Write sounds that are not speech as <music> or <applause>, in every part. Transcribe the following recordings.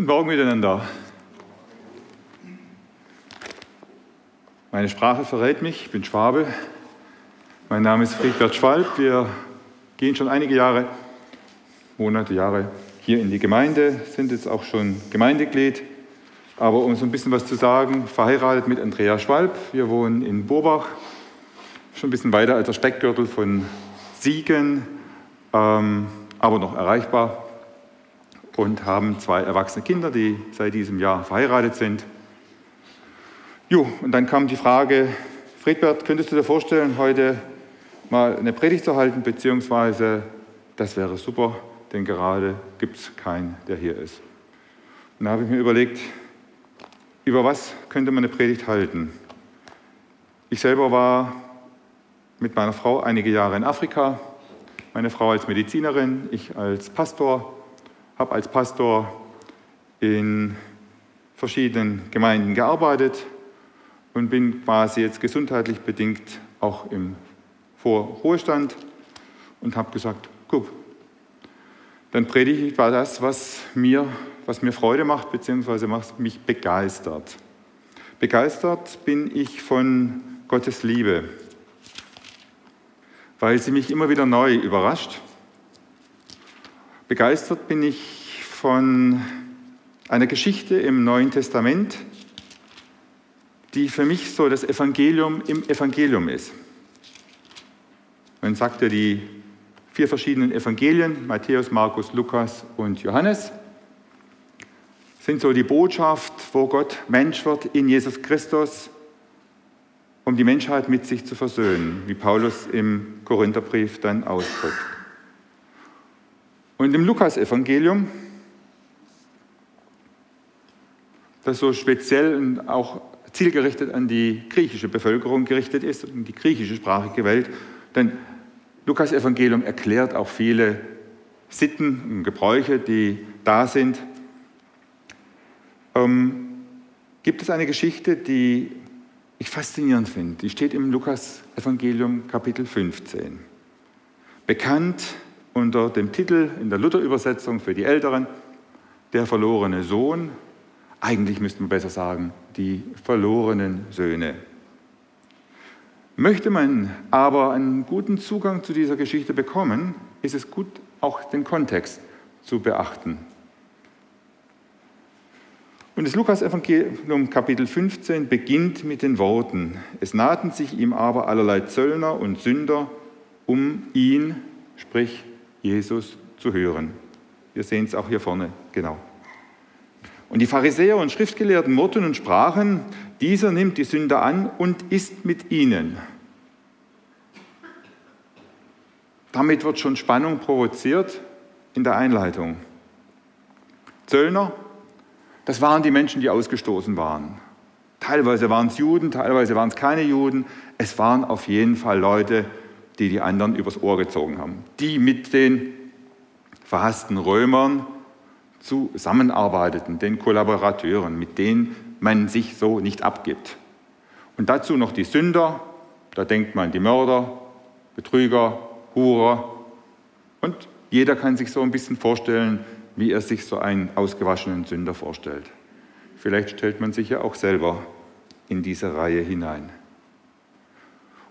Guten Morgen miteinander. Meine Sprache verrät mich, ich bin Schwabe. Mein Name ist Friedbert Schwalb. Wir gehen schon einige Jahre, Monate, Jahre hier in die Gemeinde, sind jetzt auch schon Gemeindeglied. Aber um so ein bisschen was zu sagen, verheiratet mit Andrea Schwalb. Wir wohnen in Burbach, schon ein bisschen weiter als der Speckgürtel von Siegen, ähm, aber noch erreichbar und haben zwei erwachsene Kinder, die seit diesem Jahr verheiratet sind. Jo, und dann kam die Frage, Friedbert, könntest du dir vorstellen, heute mal eine Predigt zu halten, beziehungsweise das wäre super, denn gerade gibt es keinen, der hier ist. Und da habe ich mir überlegt, über was könnte man eine Predigt halten? Ich selber war mit meiner Frau einige Jahre in Afrika, meine Frau als Medizinerin, ich als Pastor habe als Pastor in verschiedenen Gemeinden gearbeitet und bin quasi jetzt gesundheitlich bedingt auch im Vorruhestand und habe gesagt, guck, dann predige ich über das, was mir, was mir Freude macht, beziehungsweise was mich begeistert. Begeistert bin ich von Gottes Liebe, weil sie mich immer wieder neu überrascht Begeistert bin ich von einer Geschichte im Neuen Testament, die für mich so das Evangelium im Evangelium ist. Man sagt ja die vier verschiedenen Evangelien, Matthäus, Markus, Lukas und Johannes, sind so die Botschaft, wo Gott Mensch wird in Jesus Christus, um die Menschheit mit sich zu versöhnen, wie Paulus im Korintherbrief dann ausdrückt. Und im Lukasevangelium, das so speziell und auch zielgerichtet an die griechische Bevölkerung gerichtet ist, und die griechische sprachige Welt, denn Lukas Evangelium erklärt auch viele Sitten und Gebräuche, die da sind. Ähm, gibt es eine Geschichte, die ich faszinierend finde. Die steht im Lukas Evangelium Kapitel 15. Bekannt unter dem Titel in der Luther-Übersetzung für die Älteren, der verlorene Sohn. Eigentlich müsste man besser sagen, die verlorenen Söhne. Möchte man aber einen guten Zugang zu dieser Geschichte bekommen, ist es gut, auch den Kontext zu beachten. Und das Lukas-Evangelium Kapitel 15 beginnt mit den Worten: Es nahten sich ihm aber allerlei Zöllner und Sünder, um ihn, sprich Jesus zu hören. Wir sehen es auch hier vorne, genau. Und die Pharisäer und Schriftgelehrten murrten und sprachen, dieser nimmt die Sünder an und ist mit ihnen. Damit wird schon Spannung provoziert in der Einleitung. Zöllner, das waren die Menschen, die ausgestoßen waren. Teilweise waren es Juden, teilweise waren es keine Juden. Es waren auf jeden Fall Leute, die die anderen übers Ohr gezogen haben. Die mit den verhassten Römern zusammenarbeiteten, den Kollaborateuren, mit denen man sich so nicht abgibt. Und dazu noch die Sünder, da denkt man die Mörder, Betrüger, Hurer. Und jeder kann sich so ein bisschen vorstellen, wie er sich so einen ausgewaschenen Sünder vorstellt. Vielleicht stellt man sich ja auch selber in diese Reihe hinein.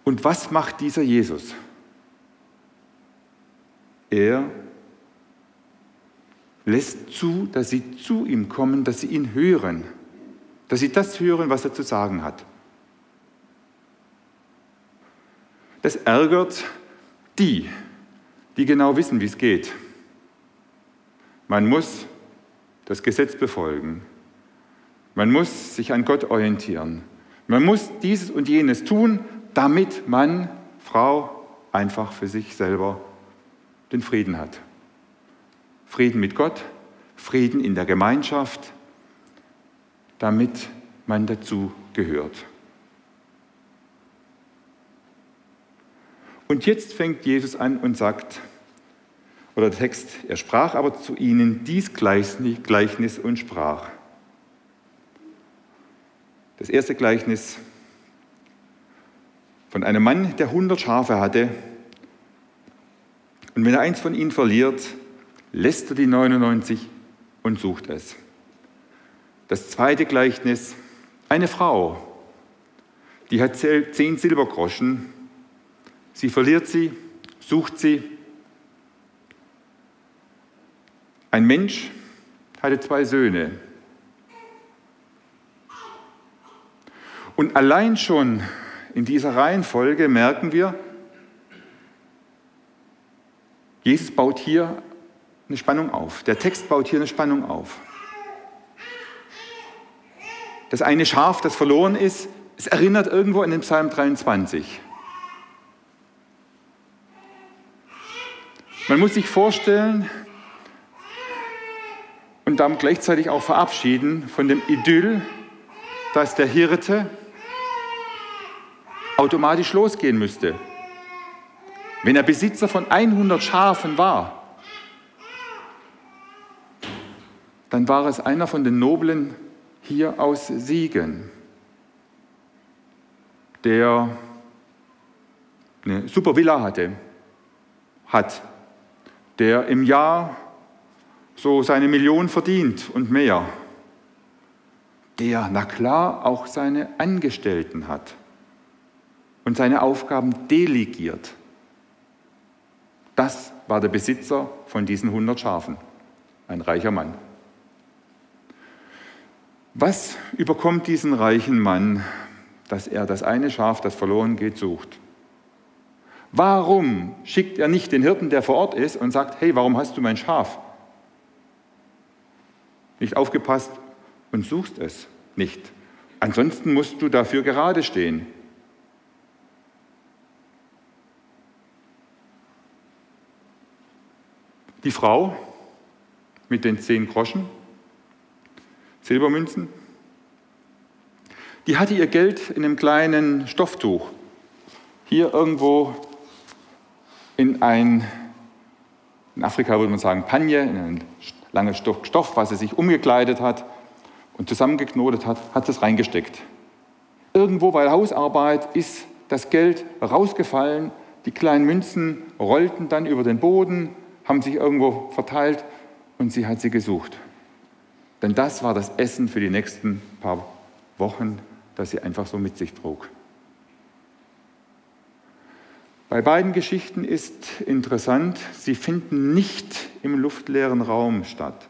Und was macht dieser Jesus? Er lässt zu, dass sie zu ihm kommen, dass sie ihn hören, dass sie das hören, was er zu sagen hat. Das ärgert die, die genau wissen, wie es geht. Man muss das Gesetz befolgen. Man muss sich an Gott orientieren. Man muss dieses und jenes tun, damit man, Frau, einfach für sich selber den Frieden hat. Frieden mit Gott, Frieden in der Gemeinschaft, damit man dazu gehört. Und jetzt fängt Jesus an und sagt, oder der Text, er sprach aber zu ihnen dies Gleichnis und sprach. Das erste Gleichnis von einem Mann, der 100 Schafe hatte. Und wenn er eins von ihnen verliert, lässt er die 99 und sucht es. Das zweite Gleichnis, eine Frau, die hat zehn Silbergroschen, sie verliert sie, sucht sie. Ein Mensch hatte zwei Söhne. Und allein schon in dieser Reihenfolge merken wir, Jesus baut hier eine Spannung auf. Der Text baut hier eine Spannung auf. Das eine Schaf, das verloren ist, es erinnert irgendwo an den Psalm 23. Man muss sich vorstellen und damit gleichzeitig auch verabschieden von dem Idyll, dass der Hirte automatisch losgehen müsste. Wenn er Besitzer von 100 Schafen war, dann war es einer von den Noblen hier aus Siegen, der eine super Villa hatte, hat, der im Jahr so seine Million verdient und mehr, der, na klar, auch seine Angestellten hat und seine Aufgaben delegiert. Das war der Besitzer von diesen 100 Schafen, ein reicher Mann. Was überkommt diesen reichen Mann, dass er das eine Schaf, das verloren geht, sucht? Warum schickt er nicht den Hirten, der vor Ort ist, und sagt, hey, warum hast du mein Schaf? Nicht aufgepasst und suchst es nicht. Ansonsten musst du dafür gerade stehen. Die Frau mit den zehn Groschen Silbermünzen. Die hatte ihr Geld in einem kleinen Stofftuch. Hier irgendwo in ein, in Afrika würde man sagen, Panje, in ein langes Stück Stoff, was sie sich umgekleidet hat und zusammengeknotet hat, hat es reingesteckt. Irgendwo bei der Hausarbeit ist das Geld rausgefallen, die kleinen Münzen rollten dann über den Boden, haben sich irgendwo verteilt und sie hat sie gesucht. Denn das war das Essen für die nächsten paar Wochen, das sie einfach so mit sich trug. Bei beiden Geschichten ist interessant, sie finden nicht im luftleeren Raum statt,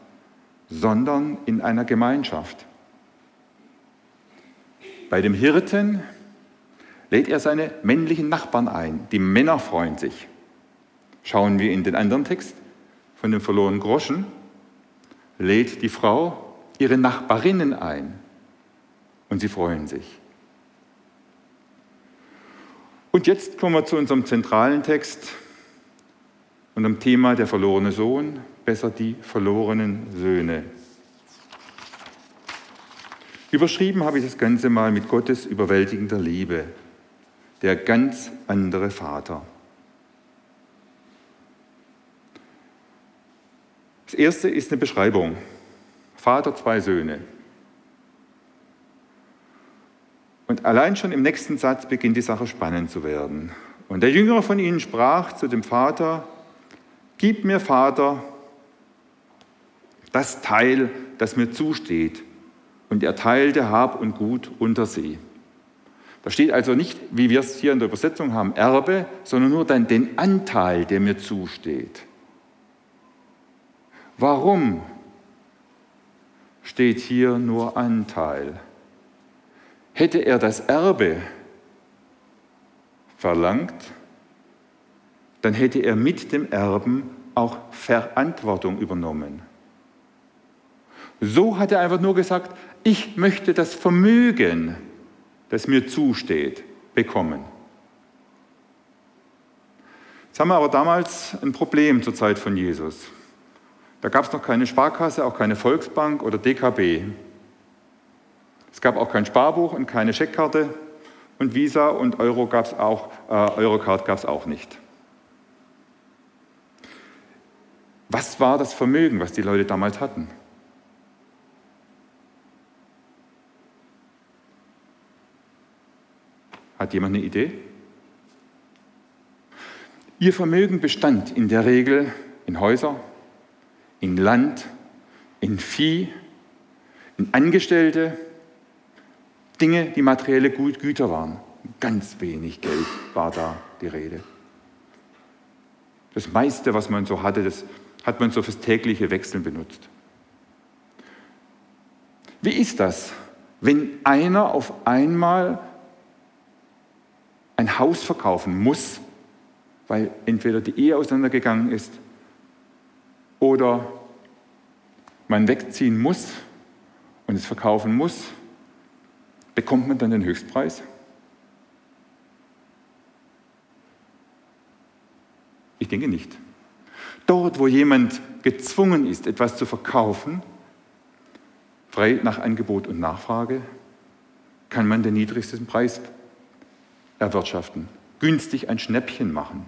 sondern in einer Gemeinschaft. Bei dem Hirten lädt er seine männlichen Nachbarn ein. Die Männer freuen sich. Schauen wir in den anderen Text von dem verlorenen Groschen lädt die Frau ihre Nachbarinnen ein und sie freuen sich. Und jetzt kommen wir zu unserem zentralen Text und dem Thema der verlorene Sohn, besser die verlorenen Söhne. Überschrieben habe ich das Ganze mal mit Gottes überwältigender Liebe, der ganz andere Vater. Das erste ist eine Beschreibung. Vater, zwei Söhne. Und allein schon im nächsten Satz beginnt die Sache spannend zu werden. Und der Jüngere von ihnen sprach zu dem Vater, Gib mir, Vater, das Teil, das mir zusteht. Und er teilte Hab und Gut unter sie. Da steht also nicht, wie wir es hier in der Übersetzung haben, Erbe, sondern nur dann den Anteil, der mir zusteht. Warum steht hier nur Anteil? Hätte er das Erbe verlangt, dann hätte er mit dem Erben auch Verantwortung übernommen. So hat er einfach nur gesagt, ich möchte das Vermögen, das mir zusteht, bekommen. Jetzt haben wir aber damals ein Problem zur Zeit von Jesus. Da gab es noch keine Sparkasse, auch keine Volksbank oder DKB. Es gab auch kein Sparbuch und keine Scheckkarte und Visa und Euro gab's auch, äh, Eurocard gab es auch nicht. Was war das Vermögen, was die Leute damals hatten? Hat jemand eine Idee? Ihr Vermögen bestand in der Regel in Häuser, in Land, in Vieh, in Angestellte, Dinge, die materielle Güter waren. Ganz wenig Geld war da die Rede. Das meiste, was man so hatte, das hat man so fürs tägliche Wechseln benutzt. Wie ist das, wenn einer auf einmal ein Haus verkaufen muss, weil entweder die Ehe auseinandergegangen ist oder man wegziehen muss und es verkaufen muss, bekommt man dann den Höchstpreis? Ich denke nicht. Dort, wo jemand gezwungen ist, etwas zu verkaufen, frei nach Angebot und Nachfrage, kann man den niedrigsten Preis erwirtschaften, günstig ein Schnäppchen machen.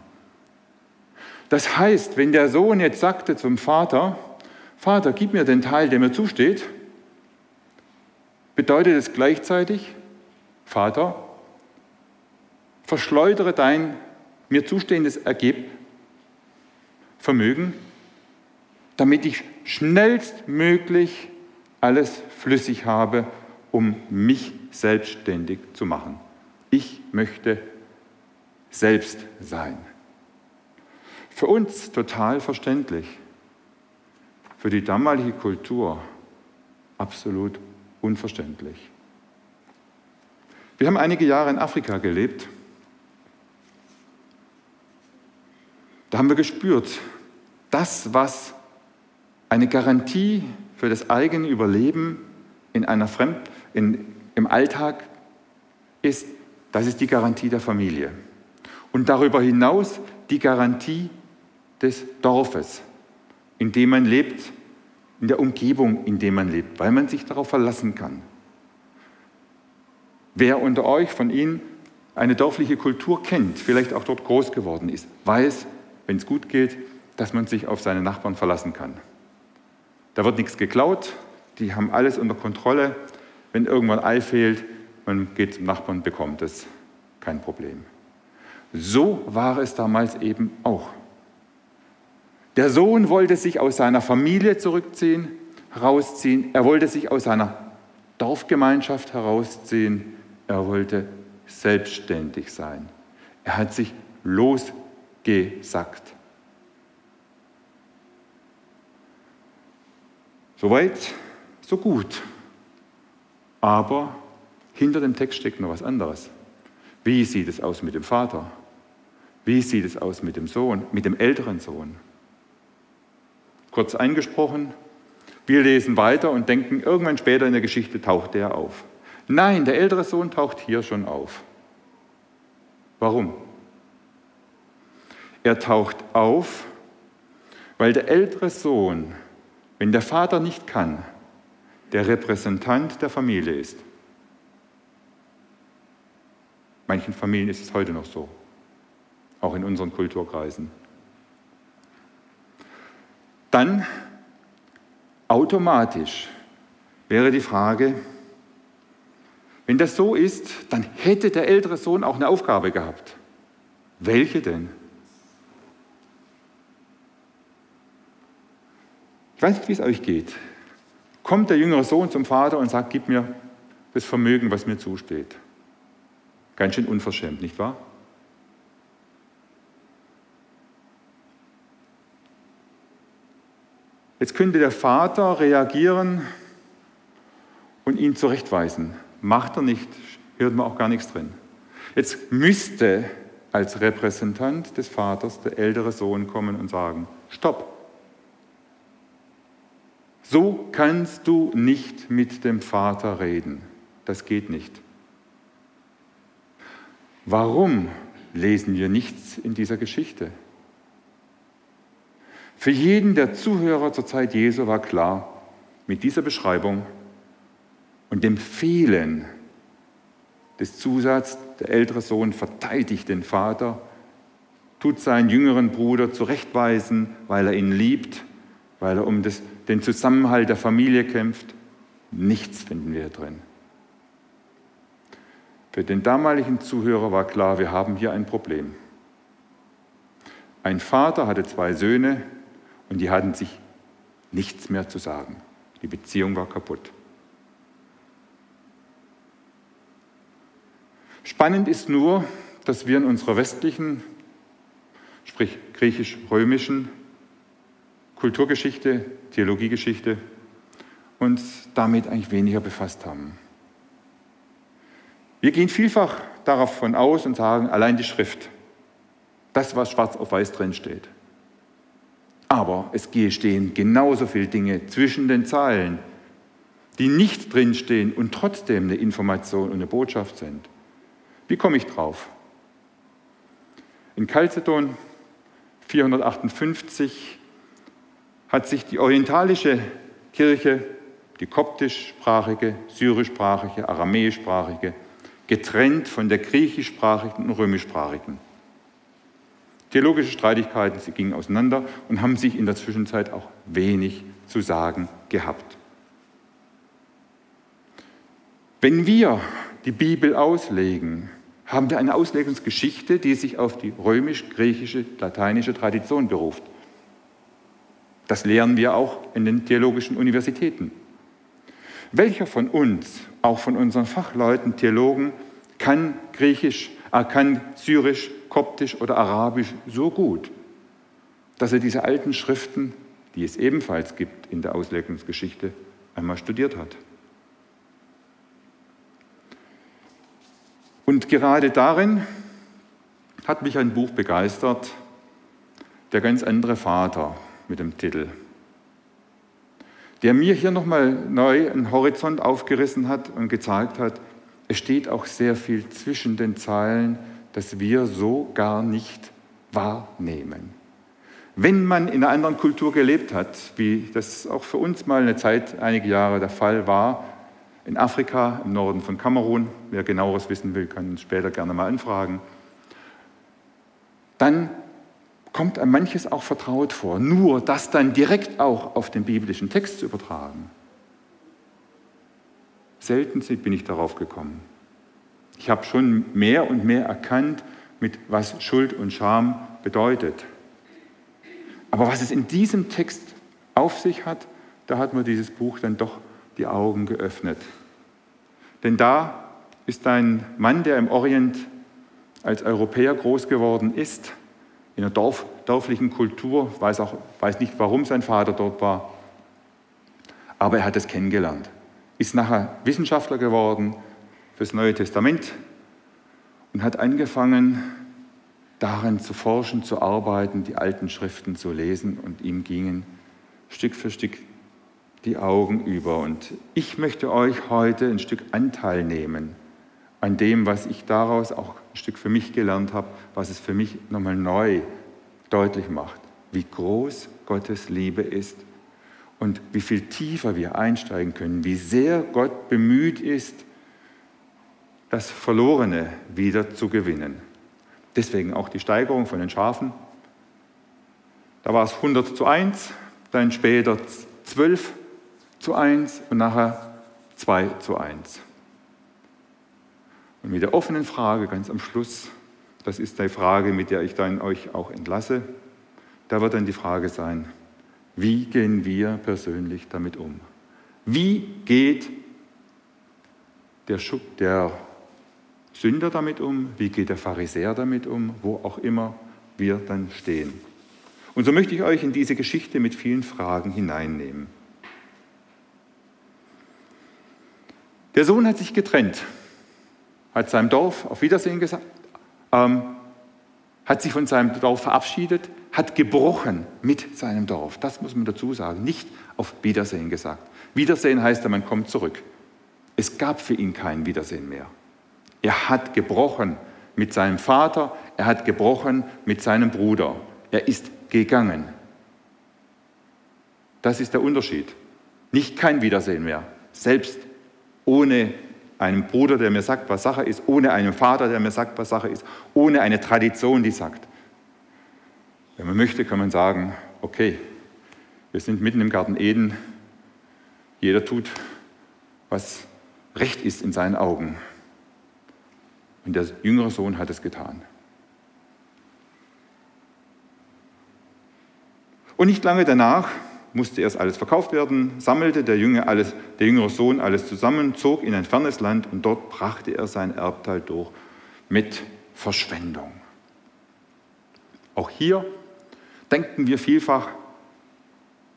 Das heißt, wenn der Sohn jetzt sagte zum Vater, Vater, gib mir den Teil, der mir zusteht, bedeutet es gleichzeitig, Vater, verschleudere dein mir zustehendes Ergebnis Vermögen, damit ich schnellstmöglich alles flüssig habe, um mich selbstständig zu machen. Ich möchte selbst sein. Für uns total verständlich, für die damalige Kultur absolut unverständlich. Wir haben einige Jahre in Afrika gelebt Da haben wir gespürt, das, was eine Garantie für das eigene Überleben in einer Fremd, in, im Alltag ist, das ist die Garantie der Familie. Und darüber hinaus die Garantie des Dorfes, in dem man lebt, in der Umgebung, in der man lebt, weil man sich darauf verlassen kann. Wer unter euch von Ihnen eine dorfliche Kultur kennt, vielleicht auch dort groß geworden ist, weiß, wenn es gut geht, dass man sich auf seine Nachbarn verlassen kann. Da wird nichts geklaut, die haben alles unter Kontrolle. Wenn irgendwann Ei fehlt, man geht zum Nachbarn und bekommt es. Kein Problem. So war es damals eben auch. Der Sohn wollte sich aus seiner Familie zurückziehen, herausziehen. Er wollte sich aus seiner Dorfgemeinschaft herausziehen. Er wollte selbstständig sein. Er hat sich gesagt. Soweit, so gut. Aber hinter dem Text steckt noch was anderes. Wie sieht es aus mit dem Vater? Wie sieht es aus mit dem Sohn, mit dem älteren Sohn? Kurz eingesprochen, wir lesen weiter und denken, irgendwann später in der Geschichte taucht der auf. Nein, der ältere Sohn taucht hier schon auf. Warum? Er taucht auf, weil der ältere Sohn, wenn der Vater nicht kann, der Repräsentant der Familie ist. Manchen Familien ist es heute noch so, auch in unseren Kulturkreisen. Dann automatisch wäre die Frage, wenn das so ist, dann hätte der ältere Sohn auch eine Aufgabe gehabt. Welche denn? Ich weiß nicht, wie es euch geht. Kommt der jüngere Sohn zum Vater und sagt, gib mir das Vermögen, was mir zusteht. Ganz schön unverschämt, nicht wahr? Jetzt könnte der Vater reagieren und ihn zurechtweisen. Macht er nicht, hört man auch gar nichts drin. Jetzt müsste als Repräsentant des Vaters der ältere Sohn kommen und sagen, stopp, so kannst du nicht mit dem Vater reden. Das geht nicht. Warum lesen wir nichts in dieser Geschichte? Für jeden der Zuhörer zur Zeit Jesu war klar, mit dieser Beschreibung und dem Fehlen des Zusatzes, der ältere Sohn verteidigt den Vater, tut seinen jüngeren Bruder zurechtweisen, weil er ihn liebt, weil er um das, den Zusammenhalt der Familie kämpft. Nichts finden wir drin. Für den damaligen Zuhörer war klar, wir haben hier ein Problem. Ein Vater hatte zwei Söhne und die hatten sich nichts mehr zu sagen. Die Beziehung war kaputt. Spannend ist nur, dass wir in unserer westlichen, sprich griechisch-römischen Kulturgeschichte, Theologiegeschichte uns damit eigentlich weniger befasst haben. Wir gehen vielfach davon aus und sagen, allein die Schrift, das, was schwarz auf weiß drin steht. Aber es stehen genauso viele Dinge zwischen den Zeilen, die nicht drinstehen und trotzdem eine Information und eine Botschaft sind. Wie komme ich drauf? In Chalcedon 458 hat sich die orientalische Kirche, die koptischsprachige, syrischsprachige, aramäischsprachige, getrennt von der griechischsprachigen und römischsprachigen. Theologische Streitigkeiten, sie gingen auseinander und haben sich in der Zwischenzeit auch wenig zu sagen gehabt. Wenn wir die Bibel auslegen, haben wir eine Auslegungsgeschichte, die sich auf die römisch-griechische, lateinische Tradition beruft. Das lehren wir auch in den theologischen Universitäten. Welcher von uns, auch von unseren Fachleuten, Theologen, kann Griechisch, äh, kann Syrisch, Koptisch oder Arabisch so gut, dass er diese alten Schriften, die es ebenfalls gibt in der Auslegungsgeschichte, einmal studiert hat? Und gerade darin hat mich ein Buch begeistert, Der ganz andere Vater mit dem Titel, der mir hier nochmal neu einen Horizont aufgerissen hat und gezeigt hat, es steht auch sehr viel zwischen den Zeilen, das wir so gar nicht wahrnehmen. Wenn man in einer anderen Kultur gelebt hat, wie das auch für uns mal eine Zeit, einige Jahre der Fall war, in Afrika, im Norden von Kamerun. Wer genaueres wissen will, kann uns später gerne mal anfragen. Dann kommt einem manches auch vertraut vor. Nur das dann direkt auch auf den biblischen Text zu übertragen. Selten bin ich darauf gekommen. Ich habe schon mehr und mehr erkannt, mit was Schuld und Scham bedeutet. Aber was es in diesem Text auf sich hat, da hat mir dieses Buch dann doch die Augen geöffnet. Denn da ist ein Mann, der im Orient als Europäer groß geworden ist, in einer Dorf, dörflichen Kultur, weiß, auch, weiß nicht, warum sein Vater dort war, aber er hat es kennengelernt, ist nachher Wissenschaftler geworden fürs Neue Testament und hat angefangen, darin zu forschen, zu arbeiten, die alten Schriften zu lesen und ihm gingen Stück für Stück die Augen über. Und ich möchte euch heute ein Stück Anteil nehmen an dem, was ich daraus auch ein Stück für mich gelernt habe, was es für mich nochmal neu deutlich macht, wie groß Gottes Liebe ist und wie viel tiefer wir einsteigen können, wie sehr Gott bemüht ist, das Verlorene wieder zu gewinnen. Deswegen auch die Steigerung von den Schafen. Da war es 100 zu 1, dann später 12 zu 1 und nachher 2 zu 1. Und mit der offenen Frage ganz am Schluss, das ist die Frage, mit der ich dann euch auch entlasse, da wird dann die Frage sein, wie gehen wir persönlich damit um? Wie geht der, der Sünder damit um? Wie geht der Pharisäer damit um? Wo auch immer wir dann stehen. Und so möchte ich euch in diese Geschichte mit vielen Fragen hineinnehmen. Der Sohn hat sich getrennt, hat seinem Dorf auf Wiedersehen gesagt, ähm, hat sich von seinem Dorf verabschiedet, hat gebrochen mit seinem Dorf. Das muss man dazu sagen, nicht auf Wiedersehen gesagt. Wiedersehen heißt, man kommt zurück. Es gab für ihn kein Wiedersehen mehr. Er hat gebrochen mit seinem Vater, er hat gebrochen mit seinem Bruder. Er ist gegangen. Das ist der Unterschied. Nicht kein Wiedersehen mehr. Selbst ohne einen Bruder, der mir sagt, was Sache ist, ohne einen Vater, der mir sagt, was Sache ist, ohne eine Tradition, die sagt. Wenn man möchte, kann man sagen, okay, wir sind mitten im Garten Eden, jeder tut, was recht ist in seinen Augen. Und der jüngere Sohn hat es getan. Und nicht lange danach musste erst alles verkauft werden, sammelte der, Junge alles, der jüngere Sohn alles zusammen, zog in ein fernes Land und dort brachte er sein Erbteil durch mit Verschwendung. Auch hier denken wir vielfach,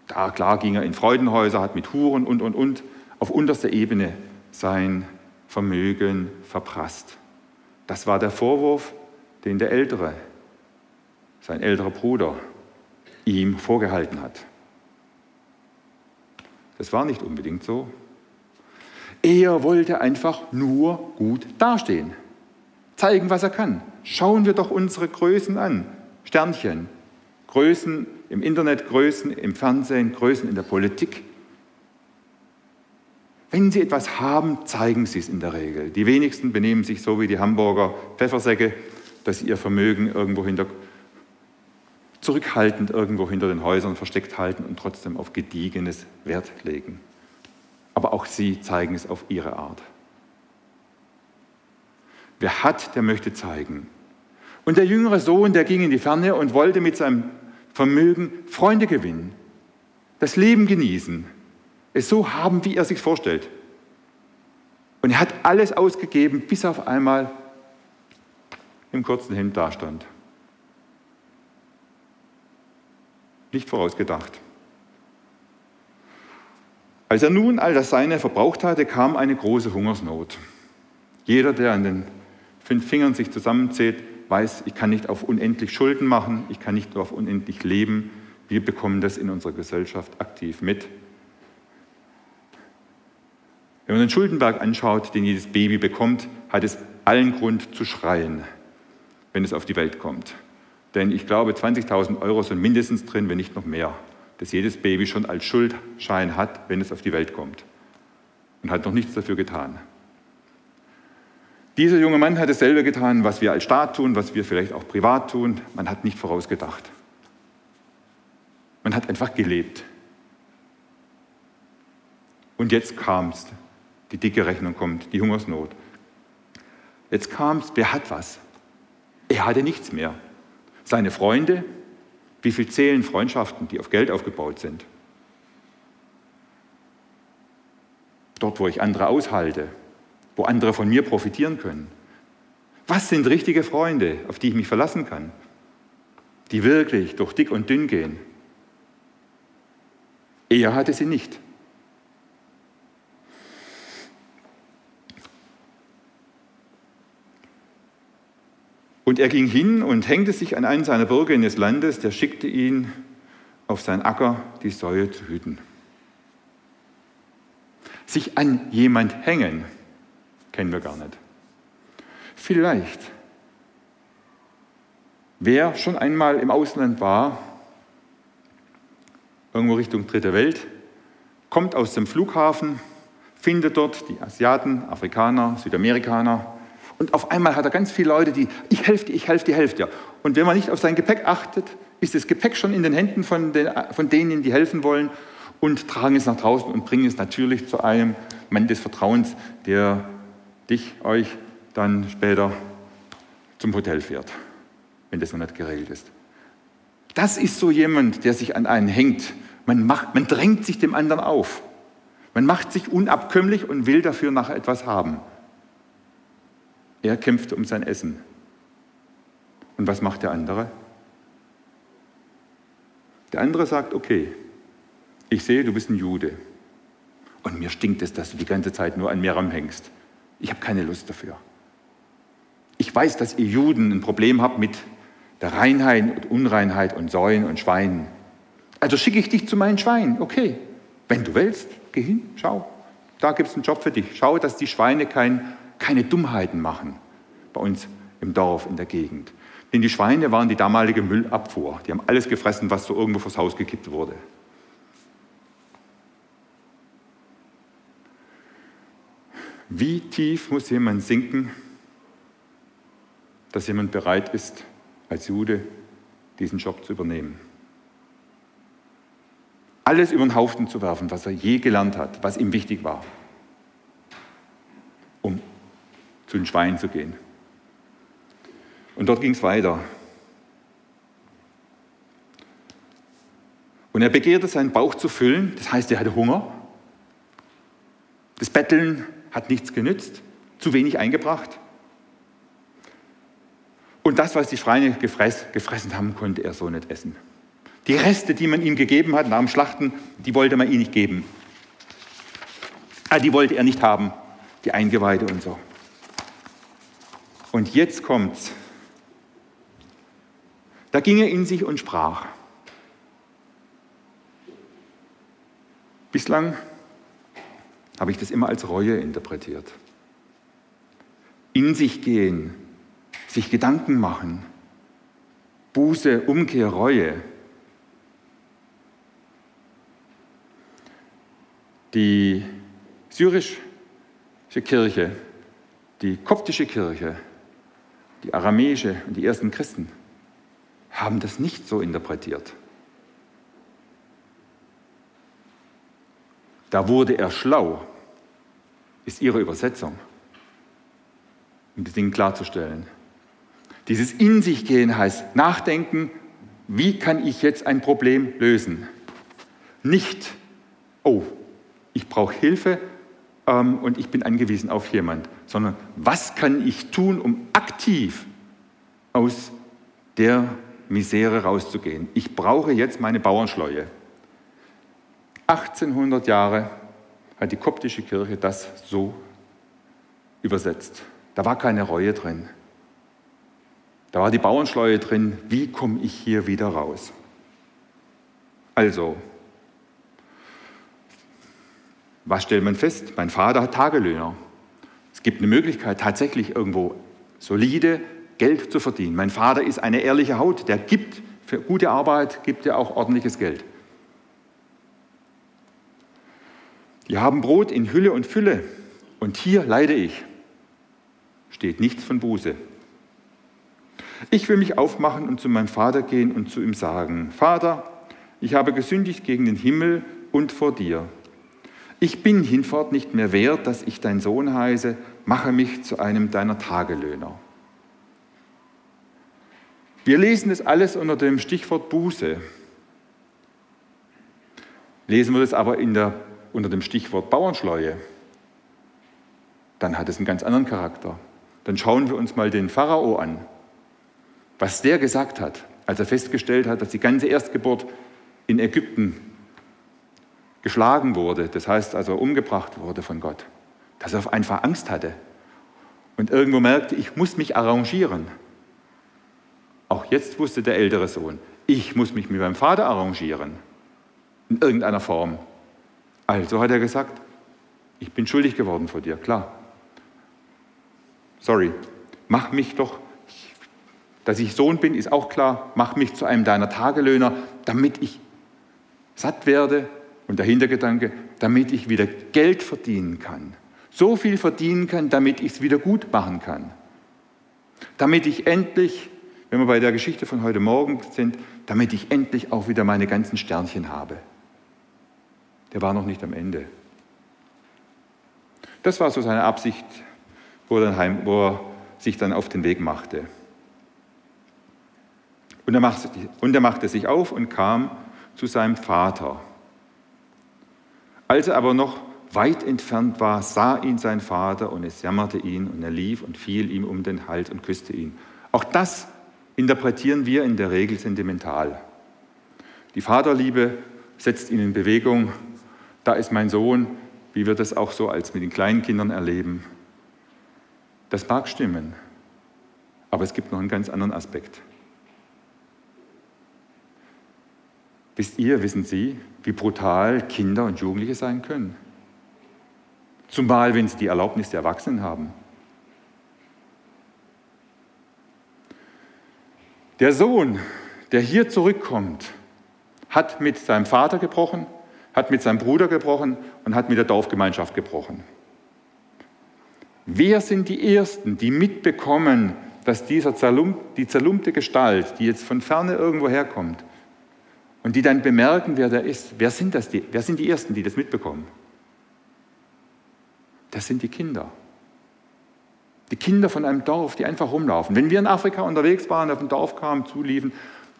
da klar ging er in Freudenhäuser, hat mit Huren und und und auf unterster Ebene sein Vermögen verprasst. Das war der Vorwurf, den der Ältere, sein älterer Bruder, ihm vorgehalten hat. Das war nicht unbedingt so. Er wollte einfach nur gut dastehen, zeigen, was er kann. Schauen wir doch unsere Größen an. Sternchen, Größen im Internet, Größen im Fernsehen, Größen in der Politik. Wenn Sie etwas haben, zeigen Sie es in der Regel. Die wenigsten benehmen sich so wie die Hamburger Pfeffersäcke, dass sie ihr Vermögen irgendwo hinter zurückhaltend irgendwo hinter den Häusern versteckt halten und trotzdem auf gediegenes Wert legen. Aber auch sie zeigen es auf ihre Art. Wer hat, der möchte zeigen. Und der jüngere Sohn, der ging in die Ferne und wollte mit seinem Vermögen Freunde gewinnen, das Leben genießen, es so haben, wie er sich vorstellt. Und er hat alles ausgegeben, bis er auf einmal im kurzen Hemd dastand. nicht vorausgedacht. Als er nun all das Seine verbraucht hatte, kam eine große Hungersnot. Jeder, der an den fünf Fingern sich zusammenzählt, weiß, ich kann nicht auf unendlich Schulden machen, ich kann nicht auf unendlich leben. Wir bekommen das in unserer Gesellschaft aktiv mit. Wenn man den Schuldenberg anschaut, den jedes Baby bekommt, hat es allen Grund zu schreien, wenn es auf die Welt kommt. Denn ich glaube, 20.000 Euro sind mindestens drin, wenn nicht noch mehr, dass jedes Baby schon als Schuldschein hat, wenn es auf die Welt kommt. Und hat noch nichts dafür getan. Dieser junge Mann hat dasselbe getan, was wir als Staat tun, was wir vielleicht auch privat tun. Man hat nicht vorausgedacht. Man hat einfach gelebt. Und jetzt kam es. Die dicke Rechnung kommt, die Hungersnot. Jetzt kam es, wer hat was? Er hatte nichts mehr. Seine Freunde, wie viel zählen Freundschaften, die auf Geld aufgebaut sind? Dort, wo ich andere aushalte, wo andere von mir profitieren können. Was sind richtige Freunde, auf die ich mich verlassen kann, die wirklich durch dick und dünn gehen? Er hatte sie nicht. Und er ging hin und hängte sich an einen seiner Bürger des Landes, der schickte ihn auf sein Acker, die Säue zu hüten. Sich an jemand hängen, kennen wir gar nicht. Vielleicht, wer schon einmal im Ausland war, irgendwo Richtung Dritte Welt, kommt aus dem Flughafen, findet dort die Asiaten, Afrikaner, Südamerikaner, und auf einmal hat er ganz viele Leute, die, ich helfe dir, ich helfe dir, helfe dir. Und wenn man nicht auf sein Gepäck achtet, ist das Gepäck schon in den Händen von, den, von denen, die helfen wollen und tragen es nach draußen und bringen es natürlich zu einem Mann des Vertrauens, der dich, euch dann später zum Hotel fährt, wenn das noch nicht geregelt ist. Das ist so jemand, der sich an einen hängt. Man, macht, man drängt sich dem anderen auf. Man macht sich unabkömmlich und will dafür nachher etwas haben. Er kämpft um sein Essen. Und was macht der andere? Der andere sagt, okay, ich sehe, du bist ein Jude. Und mir stinkt es, dass du die ganze Zeit nur an mir ranhängst. Ich habe keine Lust dafür. Ich weiß, dass ihr Juden ein Problem habt mit der Reinheit und Unreinheit und Säuen und Schweinen. Also schicke ich dich zu meinen Schweinen. Okay, wenn du willst, geh hin, schau. Da gibt es einen Job für dich. Schau, dass die Schweine kein keine Dummheiten machen bei uns im Dorf, in der Gegend. Denn die Schweine waren die damalige Müllabfuhr. Die haben alles gefressen, was so irgendwo vors Haus gekippt wurde. Wie tief muss jemand sinken, dass jemand bereit ist, als Jude diesen Job zu übernehmen? Alles über den Haufen zu werfen, was er je gelernt hat, was ihm wichtig war. Zu den Schweinen zu gehen. Und dort ging es weiter. Und er begehrte, seinen Bauch zu füllen, das heißt, er hatte Hunger. Das Betteln hat nichts genützt, zu wenig eingebracht. Und das, was die Schweine gefressen haben, konnte er so nicht essen. Die Reste, die man ihm gegeben hat nach dem Schlachten, die wollte man ihm nicht geben. Ah, die wollte er nicht haben, die Eingeweide und so. Und jetzt kommt's. Da ging er in sich und sprach. Bislang habe ich das immer als Reue interpretiert. In sich gehen, sich Gedanken machen, Buße, Umkehr, Reue. Die syrische Kirche, die koptische Kirche, die aramäische und die ersten Christen haben das nicht so interpretiert. Da wurde er schlau, ist ihre Übersetzung, um das Ding klarzustellen. Dieses In sich gehen heißt nachdenken, wie kann ich jetzt ein Problem lösen? Nicht, oh, ich brauche Hilfe ähm, und ich bin angewiesen auf jemand, sondern was kann ich tun, um aktiv aus der Misere rauszugehen? Ich brauche jetzt meine Bauernschleue. 1800 Jahre hat die koptische Kirche das so übersetzt. Da war keine Reue drin. Da war die Bauernschleue drin. Wie komme ich hier wieder raus? Also, was stellt man fest? Mein Vater hat Tagelöhner. Es gibt eine Möglichkeit, tatsächlich irgendwo solide Geld zu verdienen. Mein Vater ist eine ehrliche Haut, der gibt für gute Arbeit, gibt er auch ordentliches Geld. Die haben Brot in Hülle und Fülle und hier leide ich. Steht nichts von Buße. Ich will mich aufmachen und zu meinem Vater gehen und zu ihm sagen, Vater, ich habe gesündigt gegen den Himmel und vor dir. Ich bin hinfort nicht mehr wert, dass ich dein Sohn heiße, mache mich zu einem deiner Tagelöhner. Wir lesen das alles unter dem Stichwort Buße. Lesen wir das aber der unter dem Stichwort Bauernschleue, dann hat es einen ganz anderen Charakter. Dann schauen wir uns mal den Pharao an, was der gesagt hat, als er festgestellt hat, dass die ganze Erstgeburt in Ägypten geschlagen wurde, das heißt also umgebracht wurde von Gott, dass er einfach Angst hatte und irgendwo merkte, ich muss mich arrangieren. Auch jetzt wusste der ältere Sohn, ich muss mich mit meinem Vater arrangieren, in irgendeiner Form. Also hat er gesagt, ich bin schuldig geworden vor dir, klar. Sorry, mach mich doch, dass ich Sohn bin, ist auch klar, mach mich zu einem deiner Tagelöhner, damit ich satt werde und der Hintergedanke, damit ich wieder Geld verdienen kann. So viel verdienen kann, damit ich es wieder gut machen kann. Damit ich endlich, wenn wir bei der Geschichte von heute Morgen sind, damit ich endlich auch wieder meine ganzen Sternchen habe der war noch nicht am Ende. Das war so seine Absicht, wo er, heim, wo er sich dann auf den Weg machte. Und er, machte. und er machte sich auf und kam zu seinem Vater. Als er aber noch weit entfernt war, sah ihn sein Vater und es jammerte ihn und er lief und fiel ihm um den Hals und küsste ihn. Auch das interpretieren wir in der Regel sentimental. Die Vaterliebe setzt ihn in Bewegung da ist mein Sohn, wie wir das auch so als mit den kleinen Kindern erleben. Das mag stimmen, aber es gibt noch einen ganz anderen Aspekt. Wisst ihr, wissen Sie, wie brutal Kinder und Jugendliche sein können? Zumal, wenn sie die Erlaubnis der Erwachsenen haben. Der Sohn, der hier zurückkommt, hat mit seinem Vater gebrochen, hat mit seinem Bruder gebrochen und hat mit der Dorfgemeinschaft gebrochen. Wer sind die Ersten, die mitbekommen, dass dieser Zerlump, die zerlumpte Gestalt, die jetzt von ferne irgendwo herkommt, und die dann bemerken, wer der ist, wer sind das? Die, wer sind die Ersten, die das mitbekommen? Das sind die Kinder. Die Kinder von einem Dorf, die einfach rumlaufen. Wenn wir in Afrika unterwegs waren, auf ein Dorf kamen, zuliefen,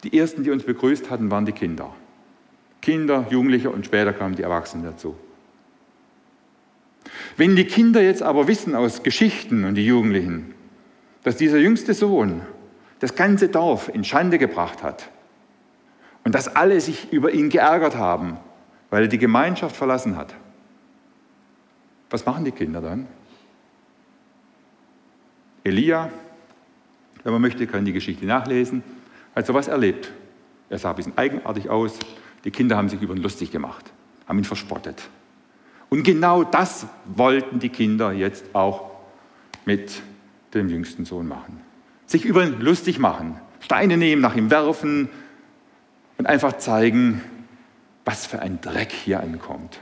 die ersten, die uns begrüßt hatten, waren die Kinder. Kinder, Jugendliche und später kamen die Erwachsenen dazu. Wenn die Kinder jetzt aber wissen aus Geschichten und die Jugendlichen, dass dieser jüngste Sohn das ganze Dorf in Schande gebracht hat und dass alle sich über ihn geärgert haben, weil er die Gemeinschaft verlassen hat, was machen die Kinder dann? Elia, wenn man möchte, kann die Geschichte nachlesen, hat sowas erlebt. Er sah ein bisschen eigenartig aus. Die Kinder haben sich über ihn lustig gemacht, haben ihn verspottet. Und genau das wollten die Kinder jetzt auch mit dem jüngsten Sohn machen. Sich über ihn lustig machen, Steine nehmen, nach ihm werfen und einfach zeigen, was für ein Dreck hier ankommt.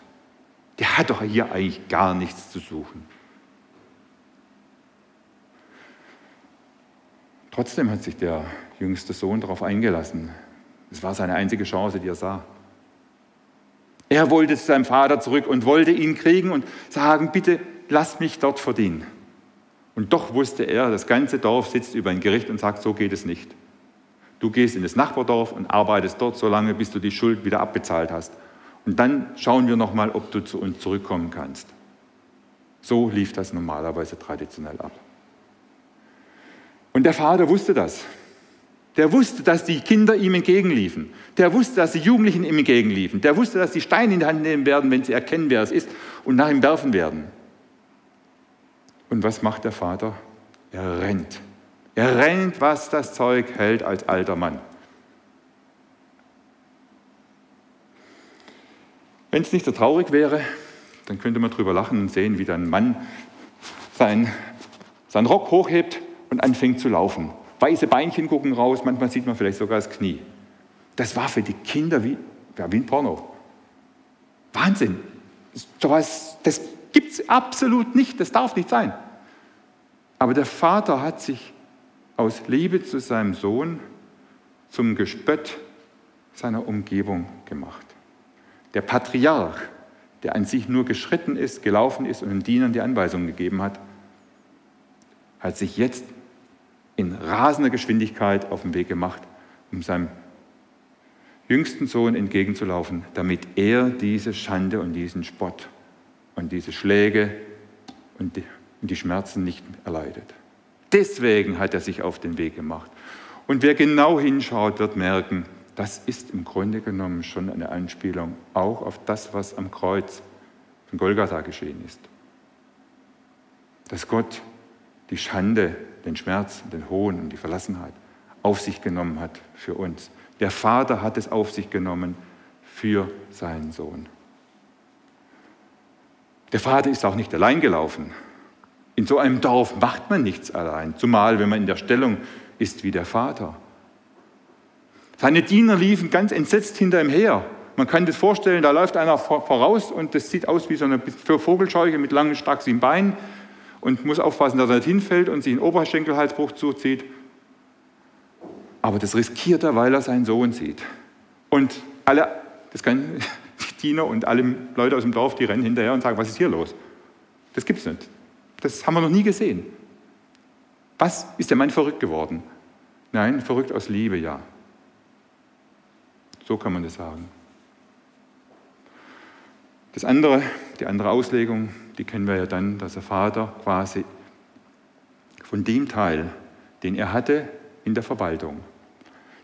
Der hat doch hier eigentlich gar nichts zu suchen. Trotzdem hat sich der jüngste Sohn darauf eingelassen. Es war seine einzige Chance, die er sah. Er wollte zu seinem Vater zurück und wollte ihn kriegen und sagen, bitte lass mich dort verdienen. Und doch wusste er, das ganze Dorf sitzt über ein Gericht und sagt, so geht es nicht. Du gehst in das Nachbardorf und arbeitest dort so lange, bis du die Schuld wieder abbezahlt hast. Und dann schauen wir nochmal, ob du zu uns zurückkommen kannst. So lief das normalerweise traditionell ab. Und der Vater wusste das. Der wusste, dass die Kinder ihm entgegenliefen. Der wusste, dass die Jugendlichen ihm entgegenliefen. Der wusste, dass die Steine in die Hand nehmen werden, wenn sie erkennen, wer es ist, und nach ihm werfen werden. Und was macht der Vater? Er rennt. Er rennt, was das Zeug hält als alter Mann. Wenn es nicht so traurig wäre, dann könnte man drüber lachen und sehen, wie dann ein Mann seinen, seinen Rock hochhebt und anfängt zu laufen. Weiße Beinchen gucken raus, manchmal sieht man vielleicht sogar das Knie. Das war für die Kinder wie, ja, wie ein Porno. Wahnsinn. Das, das gibt es absolut nicht, das darf nicht sein. Aber der Vater hat sich aus Liebe zu seinem Sohn zum Gespött seiner Umgebung gemacht. Der Patriarch, der an sich nur geschritten ist, gelaufen ist und den Dienern die Anweisungen gegeben hat, hat sich jetzt in rasender Geschwindigkeit auf den Weg gemacht, um seinem jüngsten Sohn entgegenzulaufen, damit er diese Schande und diesen Spott und diese Schläge und die, und die Schmerzen nicht erleidet. Deswegen hat er sich auf den Weg gemacht. Und wer genau hinschaut, wird merken, das ist im Grunde genommen schon eine Anspielung auch auf das, was am Kreuz von Golgatha geschehen ist. Dass Gott die Schande, den Schmerz, den Hohn und die Verlassenheit auf sich genommen hat für uns. Der Vater hat es auf sich genommen für seinen Sohn. Der Vater ist auch nicht allein gelaufen. In so einem Dorf macht man nichts allein, zumal wenn man in der Stellung ist wie der Vater. Seine Diener liefen ganz entsetzt hinter ihm her. Man kann sich vorstellen, da läuft einer voraus und das sieht aus wie so eine Vogelscheuche mit langen, starken Beinen und muss aufpassen, dass er nicht hinfällt und sich einen Oberschenkelhalsbruch zuzieht. Aber das riskiert er, weil er seinen Sohn sieht. Und alle, das kann, <laughs> die Diener und alle Leute aus dem Dorf, die rennen hinterher und sagen, was ist hier los? Das gibt es nicht. Das haben wir noch nie gesehen. Was ist der Mann verrückt geworden? Nein, verrückt aus Liebe, ja. So kann man das sagen. Das andere, die andere Auslegung, die kennen wir ja dann, dass der Vater quasi von dem Teil, den er hatte in der Verwaltung,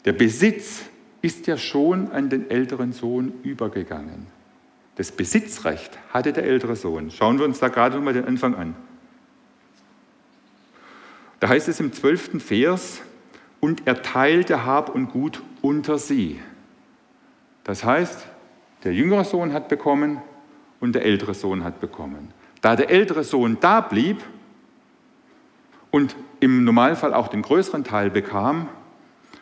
der Besitz ist ja schon an den älteren Sohn übergegangen. Das Besitzrecht hatte der ältere Sohn. Schauen wir uns da gerade mal den Anfang an. Da heißt es im zwölften Vers, und er teilte Hab und Gut unter sie. Das heißt, der jüngere Sohn hat bekommen und der ältere Sohn hat bekommen. Da der ältere Sohn da blieb und im Normalfall auch den größeren Teil bekam,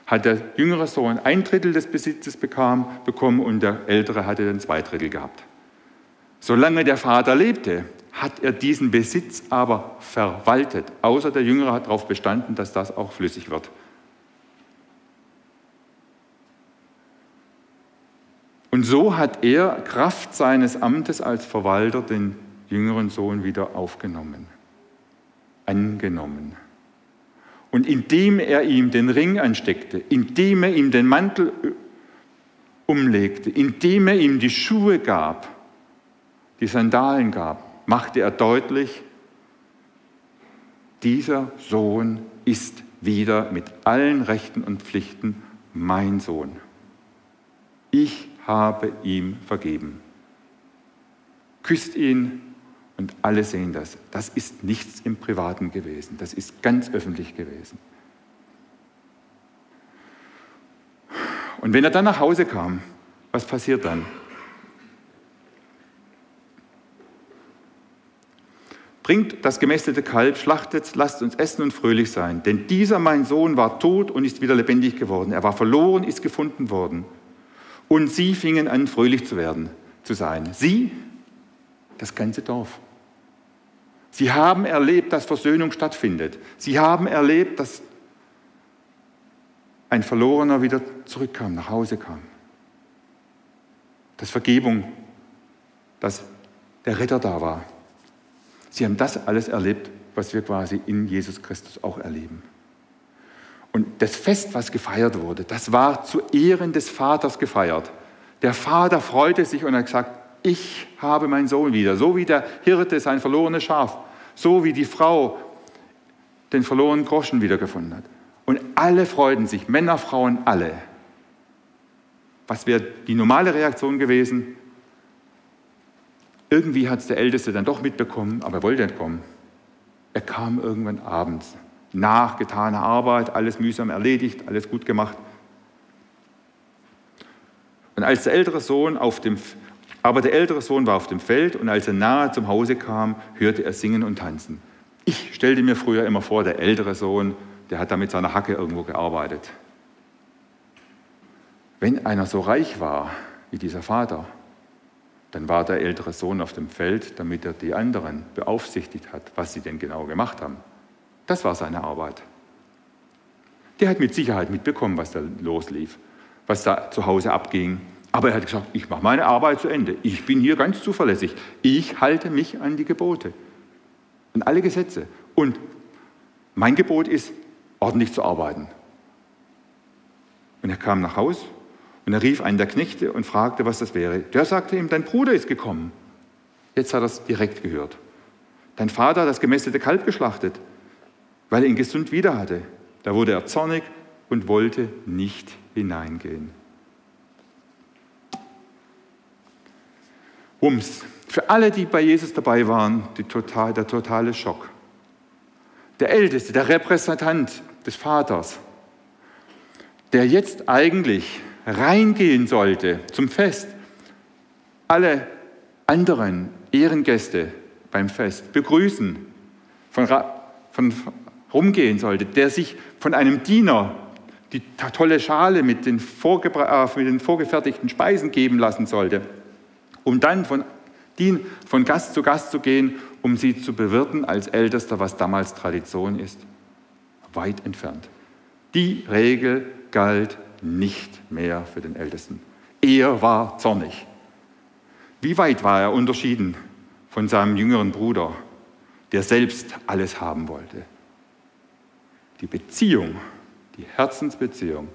hat der jüngere Sohn ein Drittel des Besitzes bekam, bekommen und der ältere hatte dann zwei Drittel gehabt. Solange der Vater lebte, hat er diesen Besitz aber verwaltet. Außer der Jüngere hat darauf bestanden, dass das auch flüssig wird. Und so hat er Kraft seines Amtes als Verwalter den jüngeren Sohn wieder aufgenommen, angenommen. Und indem er ihm den Ring ansteckte, indem er ihm den Mantel umlegte, indem er ihm die Schuhe gab, die Sandalen gab, machte er deutlich, dieser Sohn ist wieder mit allen Rechten und Pflichten mein Sohn. Ich habe ihm vergeben. Küsst ihn und alle sehen das. Das ist nichts im Privaten gewesen, das ist ganz öffentlich gewesen. Und wenn er dann nach Hause kam, was passiert dann? Bringt das gemästete Kalb, schlachtet, lasst uns essen und fröhlich sein. Denn dieser mein Sohn war tot und ist wieder lebendig geworden. Er war verloren, ist gefunden worden. Und sie fingen an, fröhlich zu werden, zu sein. Sie, das ganze Dorf. Sie haben erlebt, dass Versöhnung stattfindet. Sie haben erlebt, dass ein Verlorener wieder zurückkam, nach Hause kam. Dass Vergebung, dass der Retter da war. Sie haben das alles erlebt, was wir quasi in Jesus Christus auch erleben. Und das Fest, was gefeiert wurde, das war zu Ehren des Vaters gefeiert. Der Vater freute sich und hat gesagt, ich habe meinen Sohn wieder. So wie der Hirte sein verlorenes Schaf, so wie die Frau den verlorenen Groschen wiedergefunden hat. Und alle freuten sich, Männer, Frauen, alle. Was wäre die normale Reaktion gewesen? Irgendwie hat es der Älteste dann doch mitbekommen, aber er wollte nicht kommen. Er kam irgendwann abends, nach getaner Arbeit, alles mühsam erledigt, alles gut gemacht. Und als der ältere Sohn auf dem, aber der ältere Sohn war auf dem Feld und als er nahe zum Hause kam, hörte er singen und tanzen. Ich stellte mir früher immer vor, der ältere Sohn der hat da mit seiner Hacke irgendwo gearbeitet. Wenn einer so reich war wie dieser Vater, dann war der ältere Sohn auf dem Feld, damit er die anderen beaufsichtigt hat, was sie denn genau gemacht haben. Das war seine Arbeit. Der hat mit Sicherheit mitbekommen, was da loslief, was da zu Hause abging. Aber er hat gesagt, ich mache meine Arbeit zu Ende. Ich bin hier ganz zuverlässig. Ich halte mich an die Gebote, an alle Gesetze. Und mein Gebot ist, ordentlich zu arbeiten. Und er kam nach Haus und er rief einen der Knechte und fragte, was das wäre. Der sagte ihm, dein Bruder ist gekommen. Jetzt hat er es direkt gehört. Dein Vater hat das gemästete Kalb geschlachtet, weil er ihn gesund wieder hatte. Da wurde er zornig und wollte nicht hineingehen. Wumms. Für alle, die bei Jesus dabei waren, total, der totale Schock. Der Älteste, der Repräsentant des Vaters, der jetzt eigentlich reingehen sollte zum Fest, alle anderen Ehrengäste beim Fest begrüßen, von, von rumgehen sollte, der sich von einem Diener die tolle Schale mit den, äh, mit den vorgefertigten Speisen geben lassen sollte, um dann von, von Gast zu Gast zu gehen, um sie zu bewirten als Ältester, was damals Tradition ist weit entfernt. Die Regel galt nicht mehr für den Ältesten. Er war zornig. Wie weit war er unterschieden von seinem jüngeren Bruder, der selbst alles haben wollte? Die Beziehung, die Herzensbeziehung,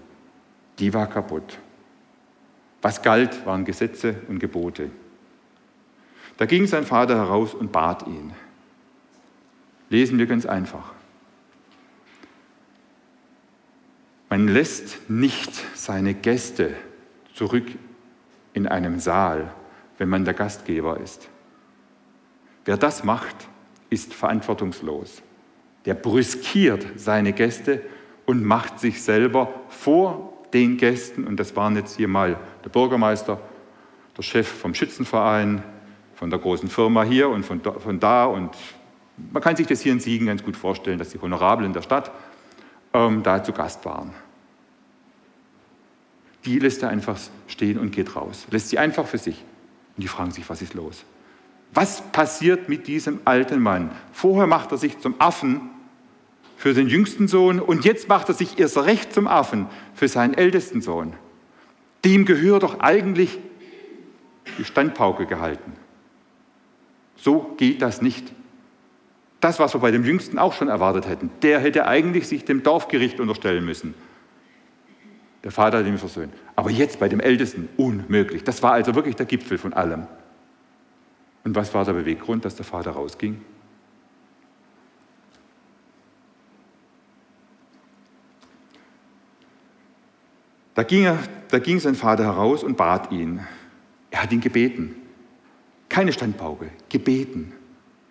die war kaputt. Was galt, waren Gesetze und Gebote. Da ging sein Vater heraus und bat ihn. Lesen wir ganz einfach. Man lässt nicht seine Gäste zurück in einem Saal, wenn man der Gastgeber ist. Wer das macht, ist verantwortungslos. Der brüskiert seine Gäste und macht sich selber vor den Gästen, und das waren jetzt hier mal der Bürgermeister, der Chef vom Schützenverein, von der großen Firma hier und von da, von da. Und man kann sich das hier in Siegen ganz gut vorstellen, dass die Honorablen der Stadt ähm, da zu Gast waren. Die lässt er einfach stehen und geht raus. Lässt sie einfach für sich. Und die fragen sich, was ist los? Was passiert mit diesem alten Mann? Vorher macht er sich zum Affen für den jüngsten Sohn und jetzt macht er sich erst recht zum Affen für seinen ältesten Sohn. Dem gehört doch eigentlich die Standpauke gehalten. So geht das nicht. Das, was wir bei dem Jüngsten auch schon erwartet hätten, der hätte eigentlich sich dem Dorfgericht unterstellen müssen. Der Vater hat ihn versöhnt. Aber jetzt bei dem Ältesten unmöglich. Das war also wirklich der Gipfel von allem. Und was war der Beweggrund, dass der Vater rausging? Da ging, er, da ging sein Vater heraus und bat ihn. Er hat ihn gebeten. Keine Standpauke, gebeten,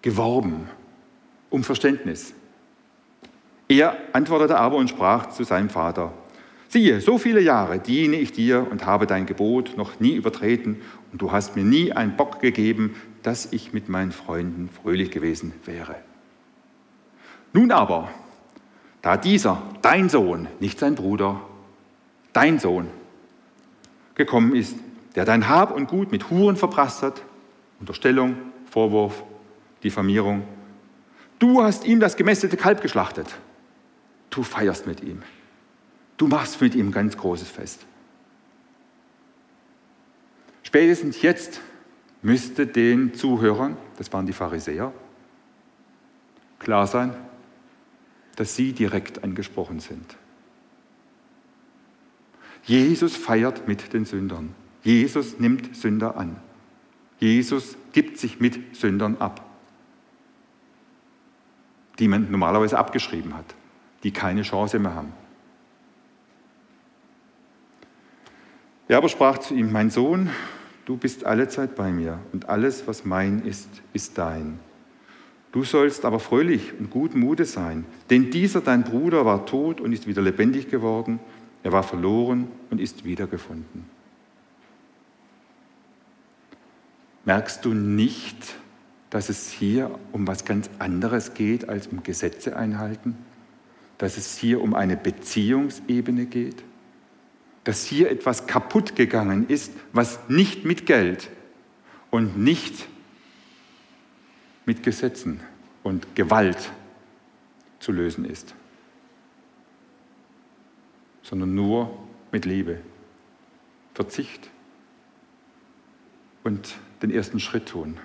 geworben um Verständnis. Er antwortete aber und sprach zu seinem Vater, siehe, so viele Jahre diene ich dir und habe dein Gebot noch nie übertreten und du hast mir nie einen Bock gegeben, dass ich mit meinen Freunden fröhlich gewesen wäre. Nun aber, da dieser, dein Sohn, nicht sein Bruder, dein Sohn, gekommen ist, der dein Hab und Gut mit Huren verprasst hat, Unterstellung, Vorwurf, Diffamierung, du hast ihm das gemästete Kalb geschlachtet, du feierst mit ihm, du machst mit ihm ein ganz großes Fest. Spätestens jetzt müsste den Zuhörern, das waren die Pharisäer, klar sein, dass sie direkt angesprochen sind. Jesus feiert mit den Sündern. Jesus nimmt Sünder an. Jesus gibt sich mit Sündern ab, die man normalerweise abgeschrieben hat, die keine Chance mehr haben. Er aber sprach zu ihm, mein Sohn, du bist allezeit bei mir und alles, was mein ist, ist dein. Du sollst aber fröhlich und guten Mutes sein, denn dieser dein Bruder war tot und ist wieder lebendig geworden, er war verloren und ist wiedergefunden. Merkst du nicht, dass es hier um was ganz anderes geht als um Gesetze einhalten? Dass es hier um eine Beziehungsebene geht? Dass hier etwas kaputt gegangen ist, was nicht mit Geld und nicht mit Gesetzen und Gewalt zu lösen ist, sondern nur mit Liebe, Verzicht und den ersten Schritt tun.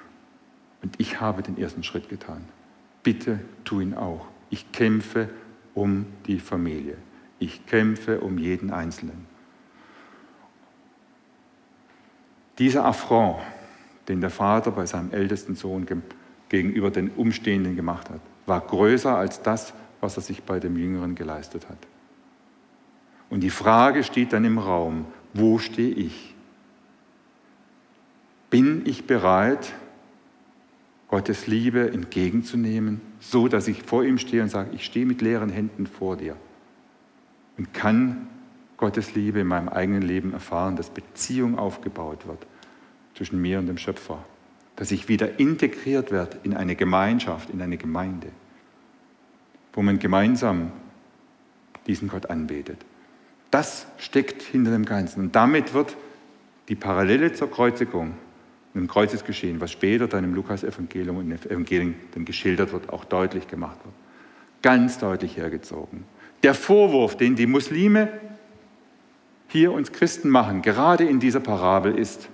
Und ich habe den ersten Schritt getan. Bitte tu ihn auch. Ich kämpfe um die Familie. Ich kämpfe um jeden Einzelnen. Dieser Affront, den der Vater bei seinem ältesten Sohn gegenüber den Umstehenden gemacht hat, war größer als das, was er sich bei dem Jüngeren geleistet hat. Und die Frage steht dann im Raum, wo stehe ich? Bin ich bereit, Gottes Liebe entgegenzunehmen, so dass ich vor ihm stehe und sage, ich stehe mit leeren Händen vor dir. Und kann Gottes Liebe in meinem eigenen Leben erfahren, dass Beziehung aufgebaut wird zwischen mir und dem Schöpfer, dass ich wieder integriert werde in eine Gemeinschaft, in eine Gemeinde, wo man gemeinsam diesen Gott anbetet. Das steckt hinter dem Ganzen. Und damit wird die Parallele zur Kreuzigung im Kreuzesgeschehen, was später dann im Lukas-Evangelium und im Evangelium dann geschildert wird, auch deutlich gemacht wird. Ganz deutlich hergezogen. Der Vorwurf, den die Muslime hier uns Christen machen, gerade in dieser Parabel ist,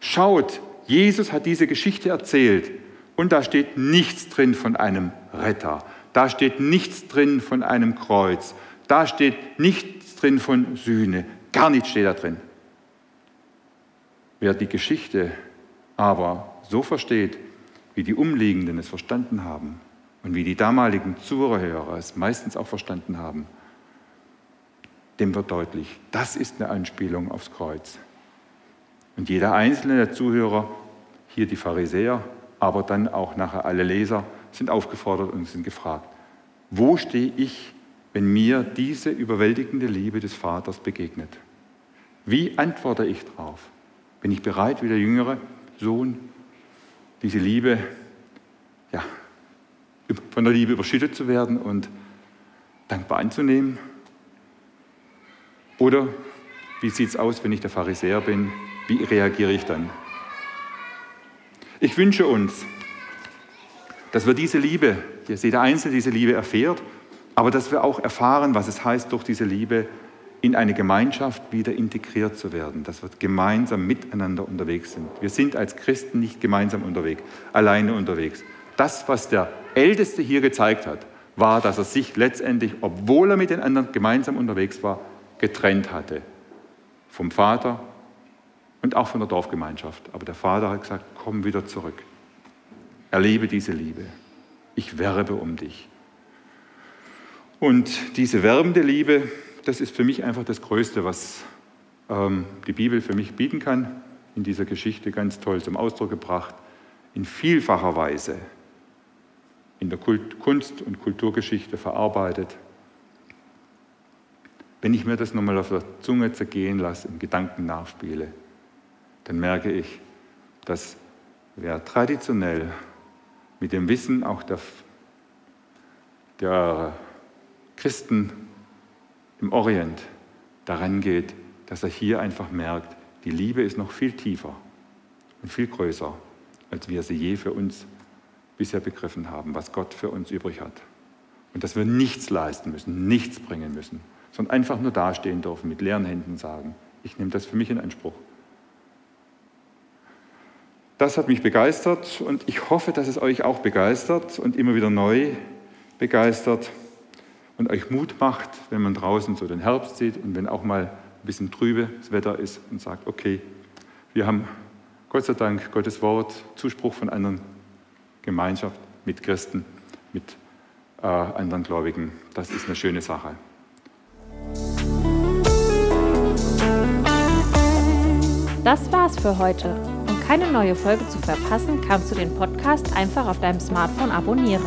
schaut, Jesus hat diese Geschichte erzählt und da steht nichts drin von einem Retter, da steht nichts drin von einem Kreuz, da steht nichts drin von Sühne, gar nichts steht da drin. Wer die Geschichte aber so versteht, wie die Umliegenden es verstanden haben und wie die damaligen Zuhörer es meistens auch verstanden haben, dem wird deutlich, das ist eine Anspielung aufs Kreuz. Und jeder einzelne der Zuhörer, hier die Pharisäer, aber dann auch nachher alle Leser, sind aufgefordert und sind gefragt, wo stehe ich, wenn mir diese überwältigende Liebe des Vaters begegnet? Wie antworte ich darauf? Bin ich bereit, wie der Jüngere, Sohn, diese Liebe, ja, von der Liebe überschüttet zu werden und dankbar anzunehmen? Oder wie sieht es aus, wenn ich der Pharisäer bin? Wie reagiere ich dann? Ich wünsche uns, dass wir diese Liebe, dass jeder Einzelne diese Liebe erfährt, aber dass wir auch erfahren, was es heißt, durch diese Liebe in eine Gemeinschaft wieder integriert zu werden, dass wir gemeinsam miteinander unterwegs sind. Wir sind als Christen nicht gemeinsam unterwegs, alleine unterwegs. Das, was der Älteste hier gezeigt hat, war, dass er sich letztendlich, obwohl er mit den anderen gemeinsam unterwegs war, getrennt hatte. Vom Vater und auch von der Dorfgemeinschaft. Aber der Vater hat gesagt, komm wieder zurück. Erlebe diese Liebe. Ich werbe um dich. Und diese werbende Liebe, das ist für mich einfach das Größte, was ähm, die Bibel für mich bieten kann. In dieser Geschichte ganz toll zum Ausdruck gebracht. In vielfacher Weise in der Kult Kunst- und Kulturgeschichte verarbeitet. Wenn ich mir das nochmal auf der Zunge zergehen lasse, im Gedanken nachspiele, dann merke ich, dass wer traditionell mit dem Wissen auch der, der Christen im Orient daran geht, dass er hier einfach merkt, die Liebe ist noch viel tiefer und viel größer, als wir sie je für uns bisher begriffen haben, was Gott für uns übrig hat. Und dass wir nichts leisten müssen, nichts bringen müssen, sondern einfach nur dastehen dürfen, mit leeren Händen sagen, ich nehme das für mich in Anspruch. Das hat mich begeistert und ich hoffe, dass es euch auch begeistert und immer wieder neu begeistert und euch Mut macht, wenn man draußen so den Herbst sieht und wenn auch mal ein bisschen trübe das Wetter ist und sagt, okay, wir haben Gott sei Dank Gottes Wort, Zuspruch von anderen Gemeinschaft mit Christen, mit äh, anderen Gläubigen. Das ist eine schöne Sache. Das war's für heute. Um keine neue Folge zu verpassen, kannst du den Podcast einfach auf deinem Smartphone abonnieren.